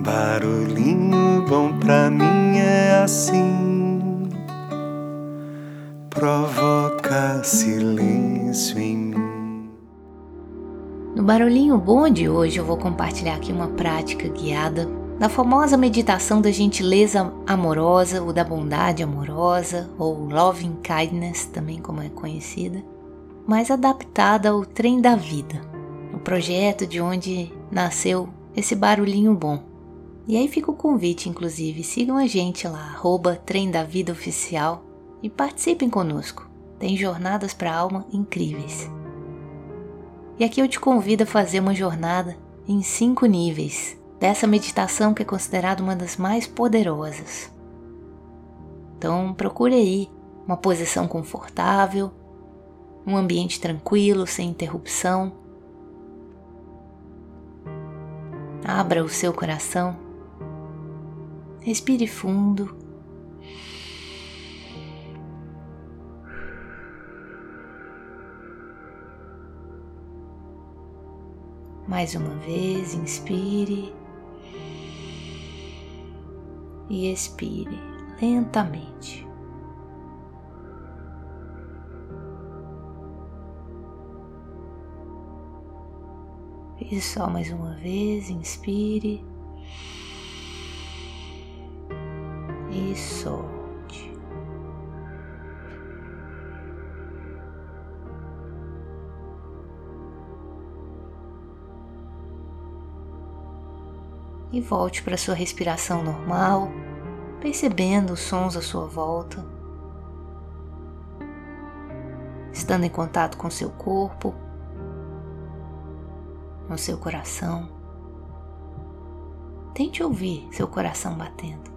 Barulhinho bom pra mim é assim, provoca silêncio em mim. No Barulhinho Bom de hoje eu vou compartilhar aqui uma prática guiada da famosa meditação da gentileza amorosa ou da bondade amorosa ou loving kindness, também como é conhecida, mas adaptada ao trem da vida, o projeto de onde nasceu esse barulhinho bom. E aí fica o convite, inclusive, sigam a gente lá, arroba Trem da Vida Oficial e participem conosco. Tem jornadas para alma incríveis. E aqui eu te convido a fazer uma jornada em cinco níveis dessa meditação que é considerada uma das mais poderosas. Então procure aí uma posição confortável, um ambiente tranquilo, sem interrupção. Abra o seu coração Respire fundo. Mais uma vez, inspire e expire lentamente. E só mais uma vez, inspire. E solte. E volte para sua respiração normal, percebendo os sons à sua volta, estando em contato com seu corpo, com seu coração. Tente ouvir seu coração batendo.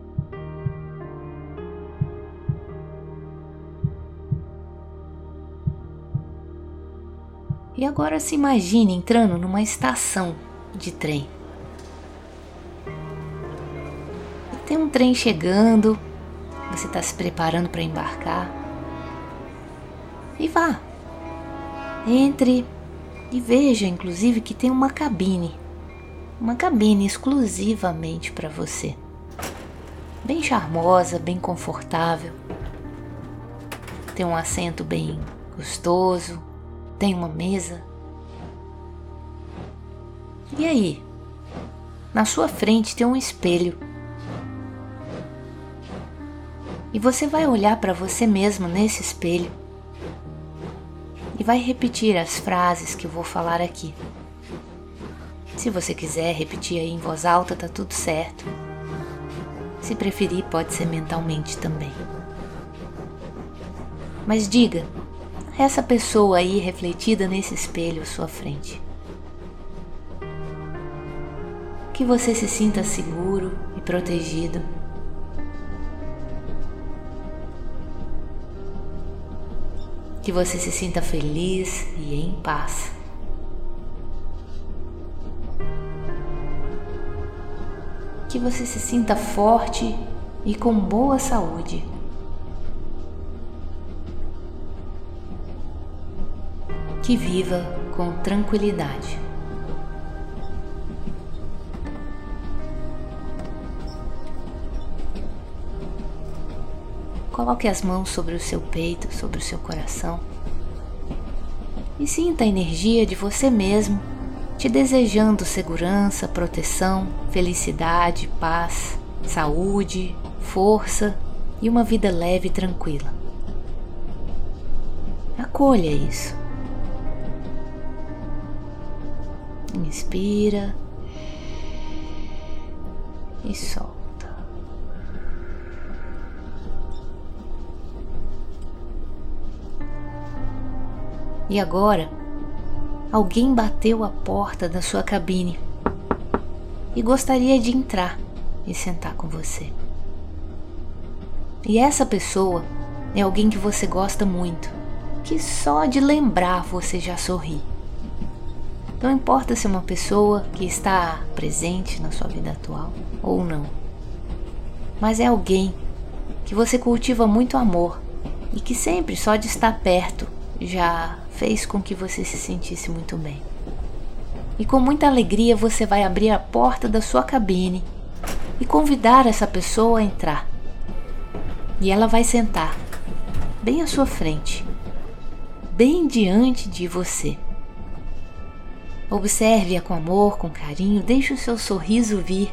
E agora se imagine entrando numa estação de trem. E tem um trem chegando, você está se preparando para embarcar. E vá. Entre e veja, inclusive, que tem uma cabine. Uma cabine exclusivamente para você. Bem charmosa, bem confortável. Tem um assento bem gostoso, tem uma mesa. E aí? Na sua frente tem um espelho. E você vai olhar para você mesmo nesse espelho e vai repetir as frases que eu vou falar aqui. Se você quiser repetir aí em voz alta, tá tudo certo. Se preferir, pode ser mentalmente também. Mas diga essa pessoa aí refletida nesse espelho à sua frente. Que você se sinta seguro e protegido. Que você se sinta feliz e em paz. Que você se sinta forte e com boa saúde. Que viva com tranquilidade. Coloque as mãos sobre o seu peito, sobre o seu coração e sinta a energia de você mesmo te desejando segurança, proteção, felicidade, paz, saúde, força e uma vida leve e tranquila. Acolha isso. Inspira e solta. E agora, alguém bateu a porta da sua cabine e gostaria de entrar e sentar com você. E essa pessoa é alguém que você gosta muito, que só de lembrar você já sorri. Não importa se é uma pessoa que está presente na sua vida atual ou não, mas é alguém que você cultiva muito amor e que sempre só de estar perto já fez com que você se sentisse muito bem. E com muita alegria você vai abrir a porta da sua cabine e convidar essa pessoa a entrar. E ela vai sentar bem à sua frente, bem diante de você. Observe-a com amor, com carinho, deixe o seu sorriso vir.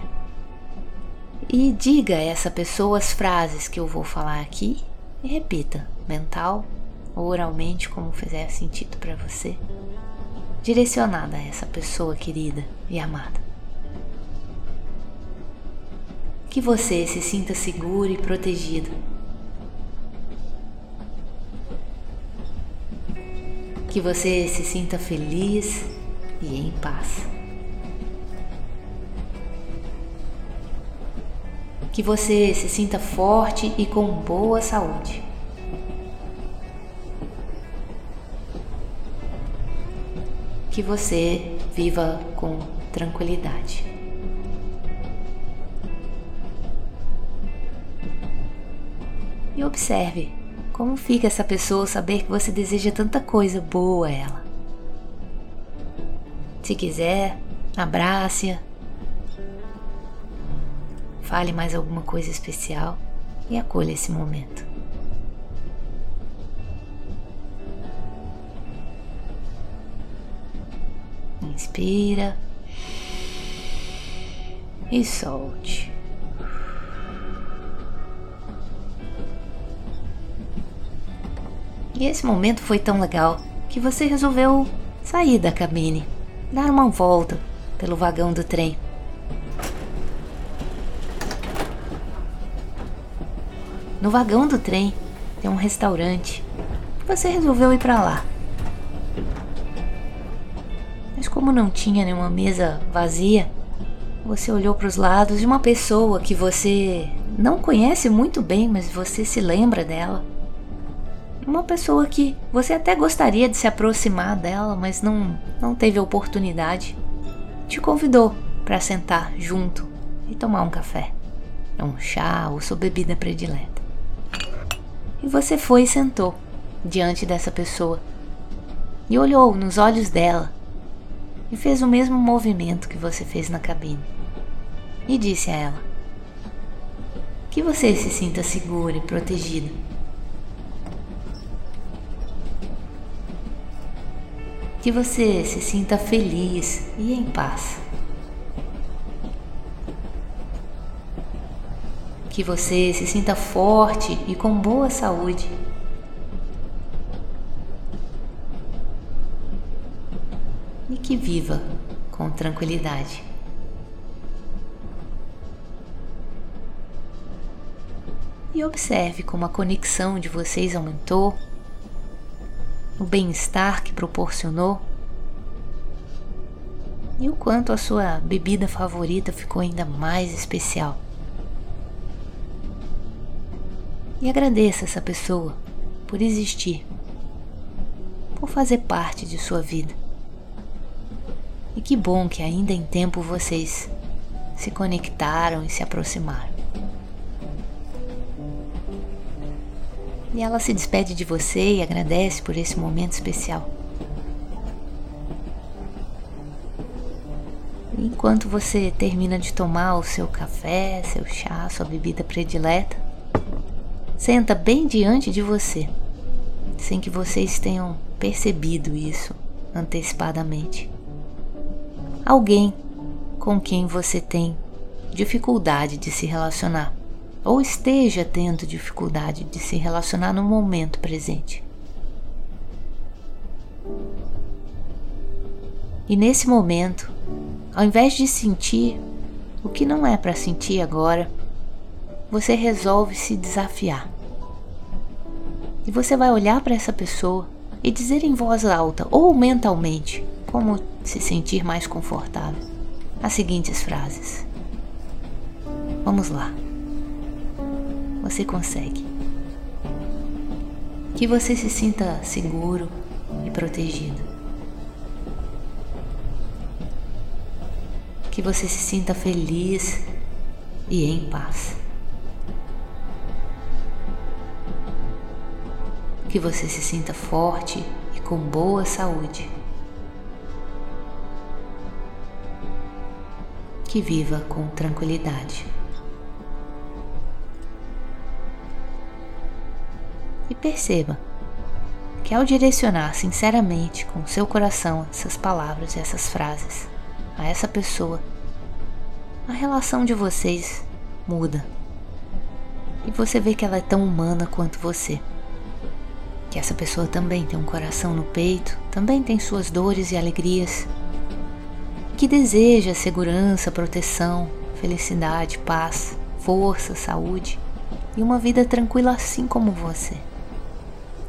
E diga a essa pessoa as frases que eu vou falar aqui e repita, mental ou oralmente, como fizer sentido para você, direcionada a essa pessoa querida e amada. Que você se sinta seguro e protegido. Que você se sinta feliz e em paz. Que você se sinta forte e com boa saúde. Que você viva com tranquilidade. E observe como fica essa pessoa saber que você deseja tanta coisa boa a ela. Se quiser, abrace-a. Fale mais alguma coisa especial e acolha esse momento. Inspira e solte. E esse momento foi tão legal que você resolveu sair da cabine dar uma volta pelo vagão do trem. No vagão do trem tem um restaurante. Você resolveu ir para lá. Mas como não tinha nenhuma mesa vazia, você olhou para os lados e uma pessoa que você não conhece muito bem, mas você se lembra dela uma pessoa que você até gostaria de se aproximar dela, mas não, não teve oportunidade, te convidou para sentar junto e tomar um café, um chá ou sua bebida predileta. E você foi e sentou diante dessa pessoa e olhou nos olhos dela e fez o mesmo movimento que você fez na cabine e disse a ela que você se sinta segura e protegida que você se sinta feliz e em paz. Que você se sinta forte e com boa saúde. E que viva com tranquilidade. E observe como a conexão de vocês aumentou o bem-estar que proporcionou e o quanto a sua bebida favorita ficou ainda mais especial. E agradeça essa pessoa por existir, por fazer parte de sua vida. E que bom que ainda em tempo vocês se conectaram e se aproximaram. E ela se despede de você e agradece por esse momento especial. Enquanto você termina de tomar o seu café, seu chá, sua bebida predileta, senta bem diante de você, sem que vocês tenham percebido isso antecipadamente. Alguém com quem você tem dificuldade de se relacionar ou esteja tendo dificuldade de se relacionar no momento presente. E nesse momento, ao invés de sentir o que não é para sentir agora, você resolve se desafiar. E você vai olhar para essa pessoa e dizer em voz alta ou mentalmente como se sentir mais confortável as seguintes frases. Vamos lá você consegue. Que você se sinta seguro e protegido. Que você se sinta feliz e em paz. Que você se sinta forte e com boa saúde. Que viva com tranquilidade. E perceba que ao direcionar sinceramente com seu coração essas palavras e essas frases a essa pessoa, a relação de vocês muda. E você vê que ela é tão humana quanto você. Que essa pessoa também tem um coração no peito, também tem suas dores e alegrias. Que deseja segurança, proteção, felicidade, paz, força, saúde e uma vida tranquila assim como você.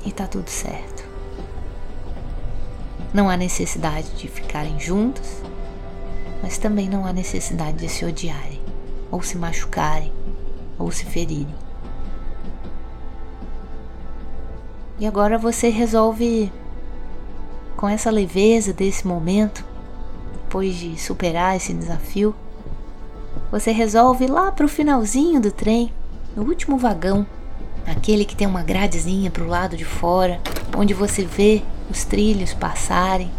E tá tudo certo. Não há necessidade de ficarem juntos, mas também não há necessidade de se odiarem, ou se machucarem, ou se ferirem. E agora você resolve, com essa leveza desse momento, depois de superar esse desafio, você resolve lá para o finalzinho do trem, no último vagão, aquele que tem uma gradezinha para o lado de fora, onde você vê os trilhos passarem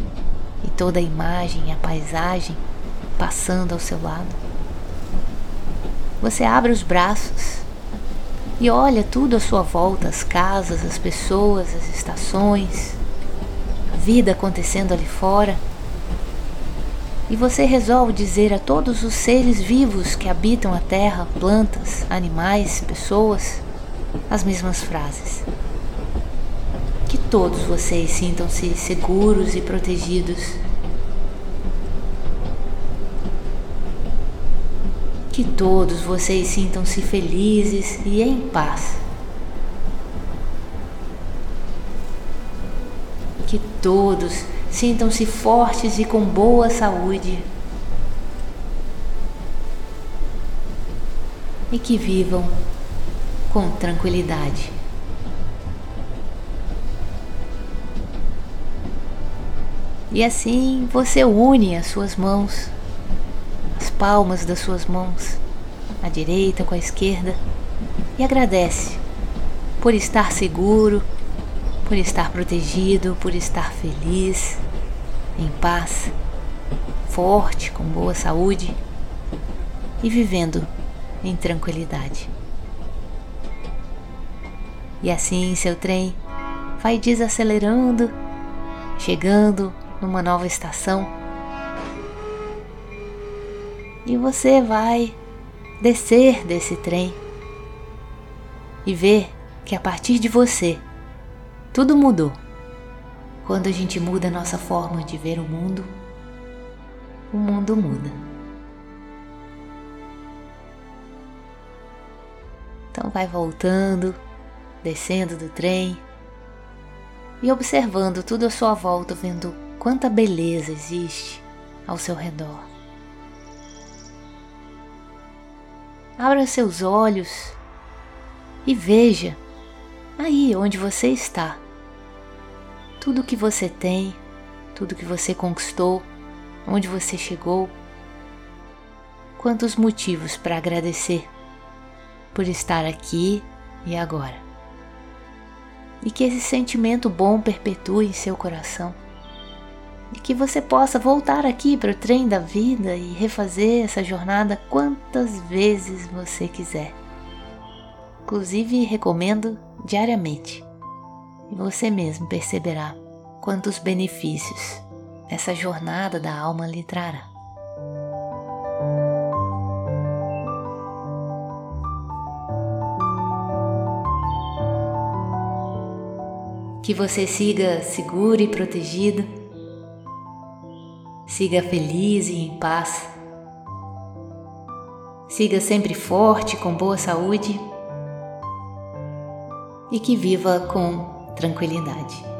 e toda a imagem a paisagem passando ao seu lado. Você abre os braços e olha tudo à sua volta: as casas, as pessoas, as estações, a vida acontecendo ali fora. E você resolve dizer a todos os seres vivos que habitam a terra, plantas, animais, pessoas, as mesmas frases. Que todos vocês sintam-se seguros e protegidos Que todos vocês sintam-se felizes e em paz. Que todos sintam-se fortes e com boa saúde. E que vivam com tranquilidade. E assim você une as suas mãos as palmas das suas mãos, a direita com a esquerda, e agradece por estar seguro, por estar protegido, por estar feliz, em paz, forte, com boa saúde e vivendo em tranquilidade. E assim seu trem vai desacelerando, chegando numa nova estação e você vai descer desse trem e ver que a partir de você tudo mudou. Quando a gente muda a nossa forma de ver o mundo, o mundo muda. Então vai voltando, descendo do trem e observando tudo à sua volta, vendo quanta beleza existe ao seu redor. Abra seus olhos e veja aí onde você está. Tudo que você tem, tudo que você conquistou, onde você chegou. Quantos motivos para agradecer por estar aqui e agora. E que esse sentimento bom perpetue em seu coração e que você possa voltar aqui para o trem da vida e refazer essa jornada quantas vezes você quiser. Inclusive, recomendo diariamente. E você mesmo perceberá quantos benefícios essa jornada da alma lhe trará. Que você siga seguro e protegido Siga feliz e em paz. Siga sempre forte, com boa saúde e que viva com tranquilidade.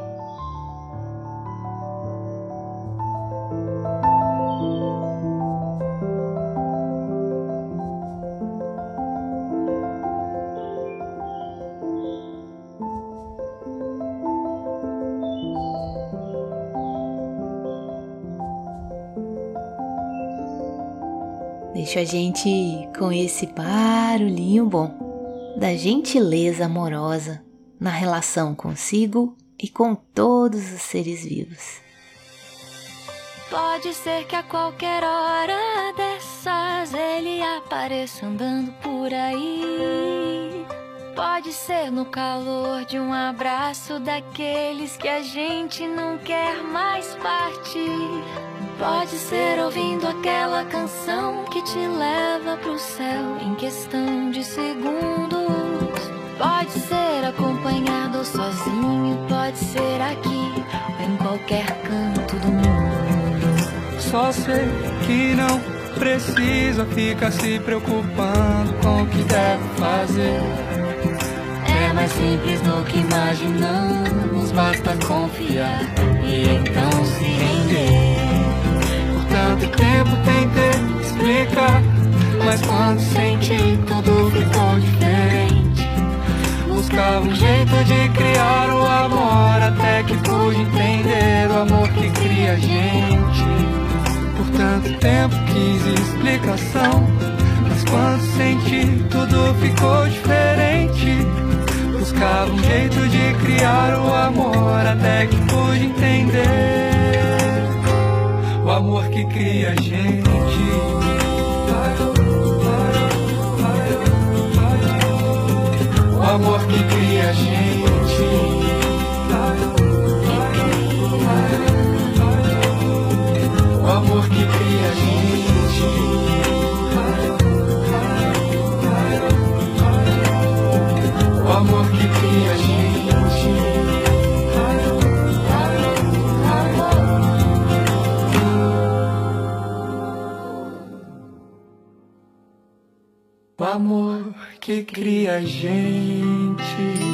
Deixo a gente com esse barulhinho bom da gentileza amorosa na relação consigo e com todos os seres vivos. Pode ser que a qualquer hora dessas ele apareça andando por aí. Pode ser no calor de um abraço daqueles que a gente não quer mais partir. Pode ser ouvindo aquela canção que te leva pro céu em questão de segundos. Pode ser acompanhado ou sozinho, pode ser aqui ou em qualquer canto do mundo. Só sei que não precisa ficar se preocupando com o que deve fazer. É mais simples do que imaginamos, basta confiar e então se render. Por tanto tempo tentei explicar, mas quando senti tudo ficou diferente. Buscava um jeito de criar o amor, até que pude entender o amor que cria a gente. Por tanto tempo quis explicação, mas quando senti tudo ficou diferente. Buscava um jeito de criar o amor, até que pude entender amor que cria a gente. O amor que cria a gente. O amor que cria a gente. O amor que cria a gente. Amor que cria a gente.